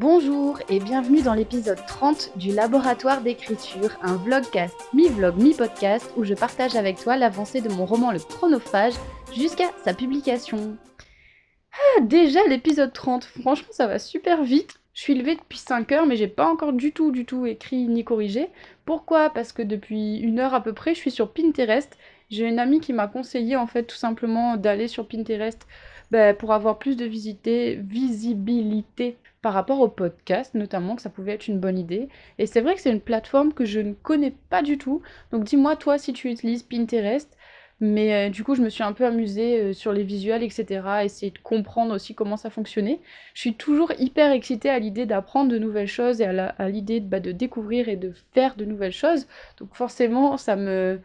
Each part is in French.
Bonjour et bienvenue dans l'épisode 30 du Laboratoire d'écriture, un vlogcast mi-vlog mi-podcast où je partage avec toi l'avancée de mon roman Le Chronophage jusqu'à sa publication. Ah, déjà l'épisode 30, franchement ça va super vite. Je suis levée depuis 5 heures mais j'ai pas encore du tout du tout écrit ni corrigé. Pourquoi? Parce que depuis une heure à peu près je suis sur Pinterest. J'ai une amie qui m'a conseillé en fait tout simplement d'aller sur Pinterest bah, pour avoir plus de visibilité par rapport au podcast, notamment que ça pouvait être une bonne idée. Et c'est vrai que c'est une plateforme que je ne connais pas du tout. Donc dis-moi toi si tu utilises Pinterest. Mais euh, du coup, je me suis un peu amusée euh, sur les visuels, etc. Essayer de comprendre aussi comment ça fonctionnait. Je suis toujours hyper excitée à l'idée d'apprendre de nouvelles choses et à l'idée bah, de découvrir et de faire de nouvelles choses. Donc forcément, ça me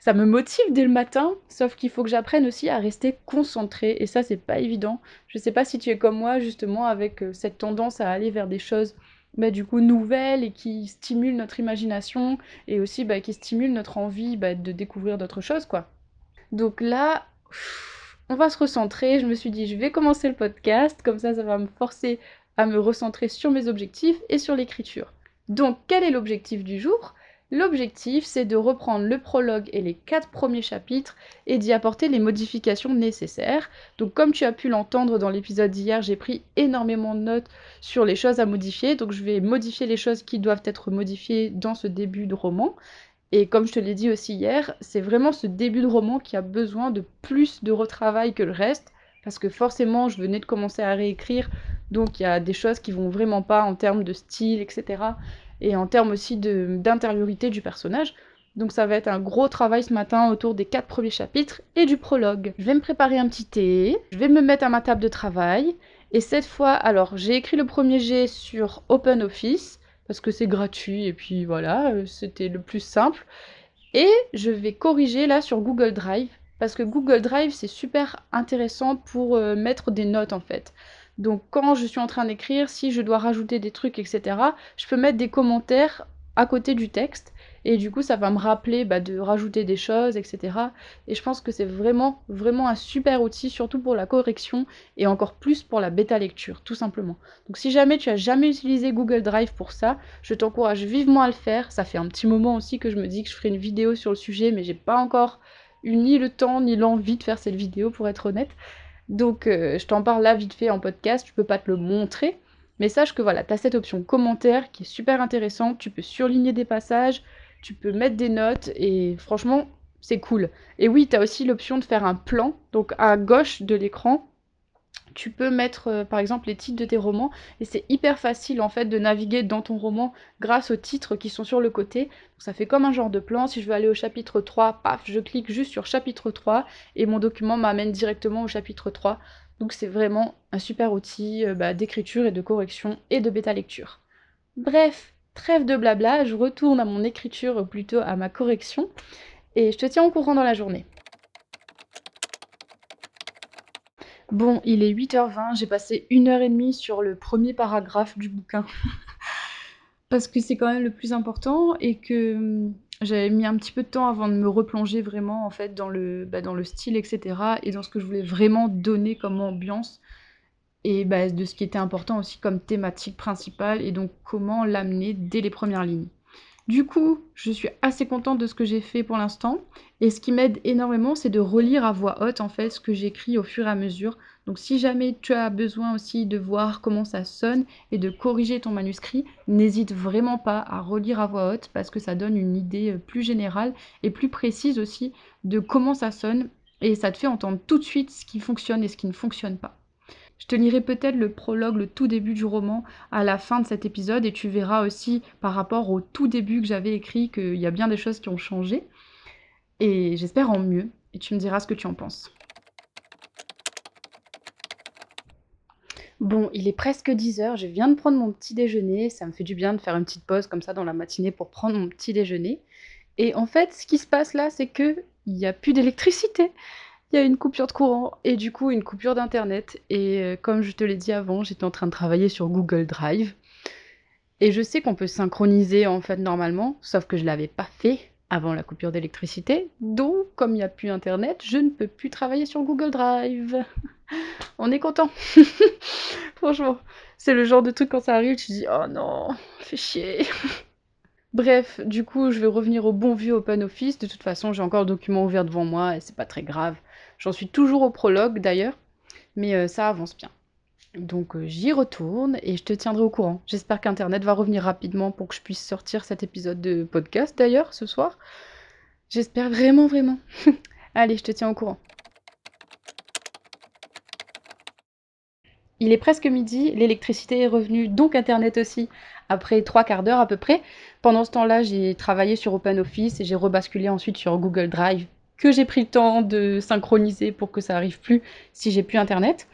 ça me motive dès le matin, sauf qu'il faut que j'apprenne aussi à rester concentrée, et ça, c'est pas évident. Je sais pas si tu es comme moi, justement, avec euh, cette tendance à aller vers des choses bah, du coup nouvelles et qui stimulent notre imagination, et aussi bah, qui stimulent notre envie bah, de découvrir d'autres choses, quoi. Donc là, on va se recentrer. Je me suis dit, je vais commencer le podcast, comme ça, ça va me forcer à me recentrer sur mes objectifs et sur l'écriture. Donc, quel est l'objectif du jour? L'objectif, c'est de reprendre le prologue et les quatre premiers chapitres et d'y apporter les modifications nécessaires. Donc comme tu as pu l'entendre dans l'épisode d'hier, j'ai pris énormément de notes sur les choses à modifier. Donc je vais modifier les choses qui doivent être modifiées dans ce début de roman. Et comme je te l'ai dit aussi hier, c'est vraiment ce début de roman qui a besoin de plus de retravail que le reste. Parce que forcément, je venais de commencer à réécrire, donc il y a des choses qui vont vraiment pas en termes de style, etc et en termes aussi d'intériorité du personnage. Donc ça va être un gros travail ce matin autour des quatre premiers chapitres et du prologue. Je vais me préparer un petit thé, je vais me mettre à ma table de travail, et cette fois, alors j'ai écrit le premier jet sur OpenOffice, parce que c'est gratuit, et puis voilà, euh, c'était le plus simple. Et je vais corriger là sur Google Drive, parce que Google Drive c'est super intéressant pour euh, mettre des notes en fait. Donc quand je suis en train d'écrire, si je dois rajouter des trucs, etc., je peux mettre des commentaires à côté du texte. Et du coup, ça va me rappeler bah, de rajouter des choses, etc. Et je pense que c'est vraiment, vraiment un super outil, surtout pour la correction et encore plus pour la bêta lecture, tout simplement. Donc si jamais tu as jamais utilisé Google Drive pour ça, je t'encourage vivement à le faire. Ça fait un petit moment aussi que je me dis que je ferai une vidéo sur le sujet, mais j'ai pas encore eu ni le temps ni l'envie de faire cette vidéo, pour être honnête. Donc euh, je t'en parle là vite fait en podcast, je peux pas te le montrer, mais sache que voilà, tu as cette option commentaire qui est super intéressante, tu peux surligner des passages, tu peux mettre des notes et franchement, c'est cool. Et oui, tu as aussi l'option de faire un plan, donc à gauche de l'écran, tu peux mettre euh, par exemple les titres de tes romans et c'est hyper facile en fait de naviguer dans ton roman grâce aux titres qui sont sur le côté. ça fait comme un genre de plan. Si je veux aller au chapitre 3, paf, je clique juste sur chapitre 3 et mon document m'amène directement au chapitre 3. Donc c'est vraiment un super outil euh, bah, d'écriture et de correction et de bêta lecture. Bref, trêve de blabla, je retourne à mon écriture ou plutôt à ma correction et je te tiens au courant dans la journée. Bon, il est 8h20, j'ai passé une heure et demie sur le premier paragraphe du bouquin. Parce que c'est quand même le plus important et que hum, j'avais mis un petit peu de temps avant de me replonger vraiment en fait dans le, bah, style, etc. et dans ce que je voulais vraiment donner comme ambiance et bah, de ce qui était important aussi comme thématique principale et donc comment l'amener dès les premières lignes. Du coup, je suis assez contente de ce que j'ai fait pour l'instant. Et ce qui m'aide énormément, c'est de relire à voix haute en fait ce que j'écris au fur et à mesure. Donc si jamais tu as besoin aussi de voir comment ça sonne et de corriger ton manuscrit, n'hésite vraiment pas à relire à voix haute parce que ça donne une idée euh, plus générale et plus précise aussi de comment ça sonne et ça te fait entendre tout de suite ce qui fonctionne et ce qui ne fonctionne pas. Je te lirai peut-être le prologue, le tout début du roman à la fin de cet épisode et tu verras aussi par rapport au tout début que j'avais écrit qu'il y a bien des choses qui ont changé. Et j'espère en mieux et tu me diras ce que tu en penses. Bon, il est presque 10h, je viens de prendre mon petit déjeuner, ça me fait du bien de faire une petite pause comme ça dans la matinée pour prendre mon petit déjeuner. Et en fait, ce qui se passe là, c'est que il n'y a plus d'électricité il y a une coupure de courant et du coup une coupure d'internet. Et euh, comme je te l'ai dit avant, j'étais en train de travailler sur Google Drive. Et je sais qu'on peut synchroniser en fait normalement, sauf que je l'avais pas fait avant la coupure d'électricité. Donc comme il n'y a plus internet, je ne peux plus travailler sur Google Drive. On est content. Franchement, c'est le genre de truc quand ça arrive, tu dis oh non, fais chier. Bref, du coup, je vais revenir au bon vieux Open Office. De toute façon, j'ai encore le document ouvert devant moi et c'est pas très grave. J'en suis toujours au prologue d'ailleurs, mais euh, ça avance bien. Donc euh, j'y retourne et je te tiendrai au courant. J'espère qu'Internet va revenir rapidement pour que je puisse sortir cet épisode de podcast d'ailleurs ce soir. J'espère vraiment, vraiment. Allez, je te tiens au courant. Il est presque midi, l'électricité est revenue, donc Internet aussi, après trois quarts d'heure à peu près. Pendant ce temps-là, j'ai travaillé sur OpenOffice et j'ai rebasculé ensuite sur Google Drive, que j'ai pris le temps de synchroniser pour que ça arrive plus si j'ai plus Internet.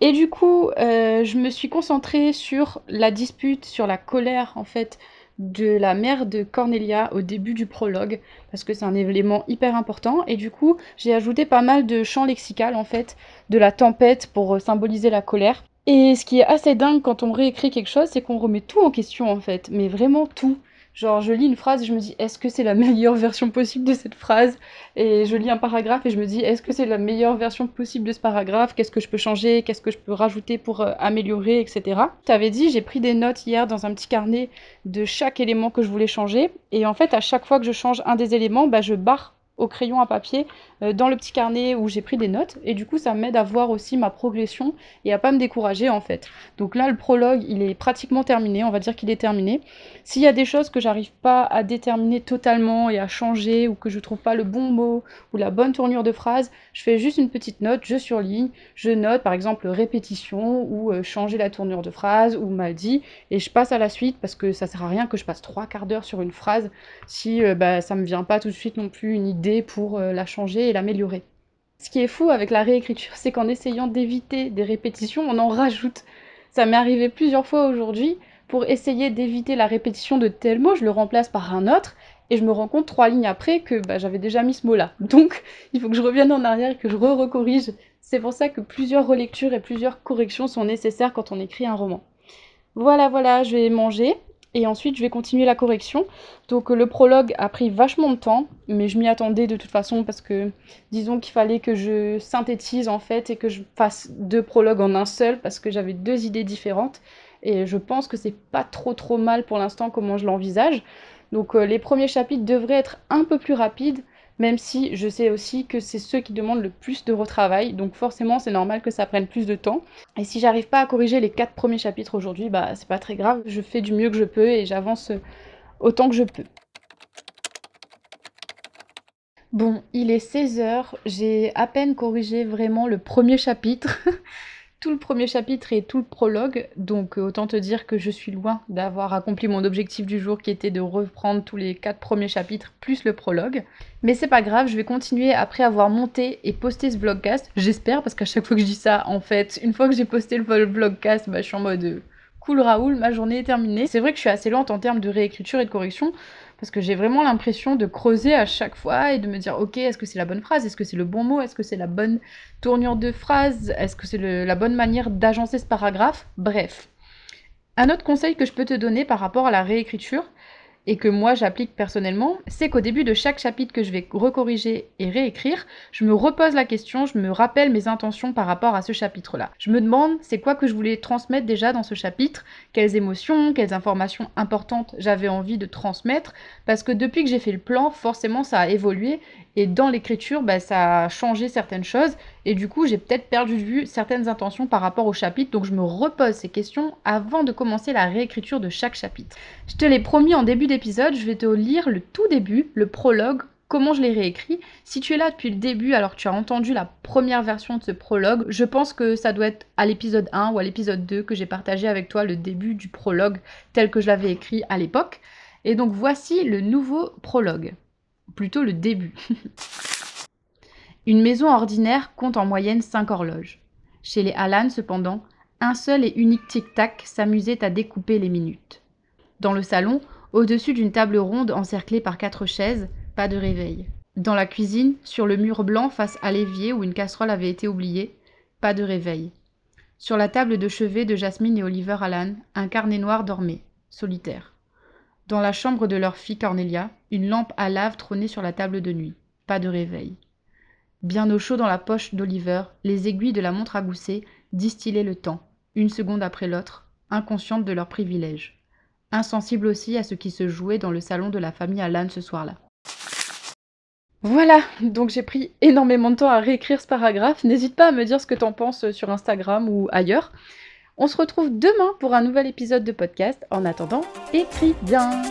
Et du coup, euh, je me suis concentrée sur la dispute, sur la colère en fait de la mère de Cornelia au début du prologue, parce que c'est un élément hyper important. Et du coup, j'ai ajouté pas mal de champs lexicales en fait, de la tempête pour euh, symboliser la colère. Et ce qui est assez dingue quand on réécrit quelque chose, c'est qu'on remet tout en question en fait, mais vraiment tout. Genre, je lis une phrase et je me dis, est-ce que c'est la meilleure version possible de cette phrase? Et je lis un paragraphe et je me dis, est-ce que c'est la meilleure version possible de ce paragraphe? Qu'est-ce que je peux changer? Qu'est-ce que je peux rajouter pour euh, améliorer, etc. Tu avais dit, j'ai pris des notes hier dans un petit carnet de chaque élément que je voulais changer. Et en fait, à chaque fois que je change un des éléments, bah, je barre au crayon à papier euh, dans le petit carnet où j'ai pris des notes et du coup ça m'aide à voir aussi ma progression et à pas me décourager en fait. Donc là le prologue il est pratiquement terminé, on va dire qu'il est terminé. S'il y a des choses que j'arrive pas à déterminer totalement et à changer ou que je trouve pas le bon mot ou la bonne tournure de phrase, je fais juste une petite note, je surligne, je note par exemple répétition ou euh, changer la tournure de phrase ou mal dit et je passe à la suite parce que ça sert à rien que je passe trois quarts d'heure sur une phrase si euh, bah, ça me vient pas tout de suite non plus une idée pour euh, la changer et l'améliorer. Ce qui est fou avec la réécriture, c'est qu'en essayant d'éviter des répétitions, on en rajoute. Ça m'est arrivé plusieurs fois aujourd'hui. Pour essayer d'éviter la répétition de tel mot, je le remplace par un autre et je me rends compte trois lignes après que bah, j'avais déjà mis ce mot-là. Donc il faut que je revienne en arrière et que je re-recorrige. C'est pour ça que plusieurs relectures et plusieurs corrections sont nécessaires quand on écrit un roman. Voilà, voilà, je vais manger et ensuite je vais continuer la correction. Donc le prologue a pris vachement de temps, mais je m'y attendais de toute façon parce que disons qu'il fallait que je synthétise en fait et que je fasse deux prologues en un seul parce que j'avais deux idées différentes et je pense que c'est pas trop trop mal pour l'instant comment je l'envisage. Donc euh, les premiers chapitres devraient être un peu plus rapides même si je sais aussi que c'est ceux qui demandent le plus de retravail, donc forcément c'est normal que ça prenne plus de temps. Et si j'arrive pas à corriger les quatre premiers chapitres aujourd'hui, bah c'est pas très grave, je fais du mieux que je peux et j'avance autant que je peux. Bon, il est 16h, j'ai à peine corrigé vraiment le premier chapitre. tout le premier chapitre et tout le prologue, donc euh, autant te dire que je suis loin d'avoir accompli mon objectif du jour qui était de reprendre tous les quatre premiers chapitres plus le prologue. Mais c'est pas grave, je vais continuer après avoir monté et posté ce vlogcast, j'espère, parce qu'à chaque fois que je dis ça, en fait, une fois que j'ai posté le vlogcast, bah, je suis en mode euh, cool Raoul, ma journée est terminée. C'est vrai que je suis assez lente en termes de réécriture et de correction, parce que j'ai vraiment l'impression de creuser à chaque fois et de me dire ok est-ce que c'est la bonne phrase, est-ce que c'est le bon mot, est-ce que c'est la bonne tournure de phrase, est-ce que c'est la bonne manière d'agencer ce paragraphe, bref. Un autre conseil que je peux te donner par rapport à la réécriture, et que moi j'applique personnellement, c'est qu'au début de chaque chapitre que je vais recorriger et réécrire, je me repose la question, je me rappelle mes intentions par rapport à ce chapitre-là. Je me demande c'est quoi que je voulais transmettre déjà dans ce chapitre, quelles émotions, quelles informations importantes j'avais envie de transmettre, parce que depuis que j'ai fait le plan, forcément ça a évolué et dans l'écriture, bah, ça a changé certaines choses. Et du coup, j'ai peut-être perdu de vue certaines intentions par rapport au chapitre. Donc je me repose ces questions avant de commencer la réécriture de chaque chapitre. Je te l'ai promis en début d'épisode, je vais te lire le tout début, le prologue, comment je l'ai réécrit. Si tu es là depuis le début, alors tu as entendu la première version de ce prologue, je pense que ça doit être à l'épisode 1 ou à l'épisode 2 que j'ai partagé avec toi le début du prologue tel que je l'avais écrit à l'époque. Et donc voici le nouveau prologue plutôt le début. Une maison ordinaire compte en moyenne 5 horloges. Chez les Alan, cependant, un seul et unique tic-tac s'amusait à découper les minutes. Dans le salon, au-dessus d'une table ronde encerclée par quatre chaises, pas de réveil. Dans la cuisine, sur le mur blanc face à l'évier où une casserole avait été oubliée, pas de réveil. Sur la table de chevet de Jasmine et Oliver Allan, un carnet noir dormait, solitaire. Dans la chambre de leur fille Cornelia, une lampe à lave trônait sur la table de nuit. Pas de réveil. Bien au chaud dans la poche d'Oliver, les aiguilles de la montre à gousset distillaient le temps, une seconde après l'autre, inconscientes de leurs privilèges. Insensibles aussi à ce qui se jouait dans le salon de la famille Alan ce soir-là. Voilà, donc j'ai pris énormément de temps à réécrire ce paragraphe. N'hésite pas à me dire ce que t'en penses sur Instagram ou ailleurs. On se retrouve demain pour un nouvel épisode de podcast. En attendant, écris bien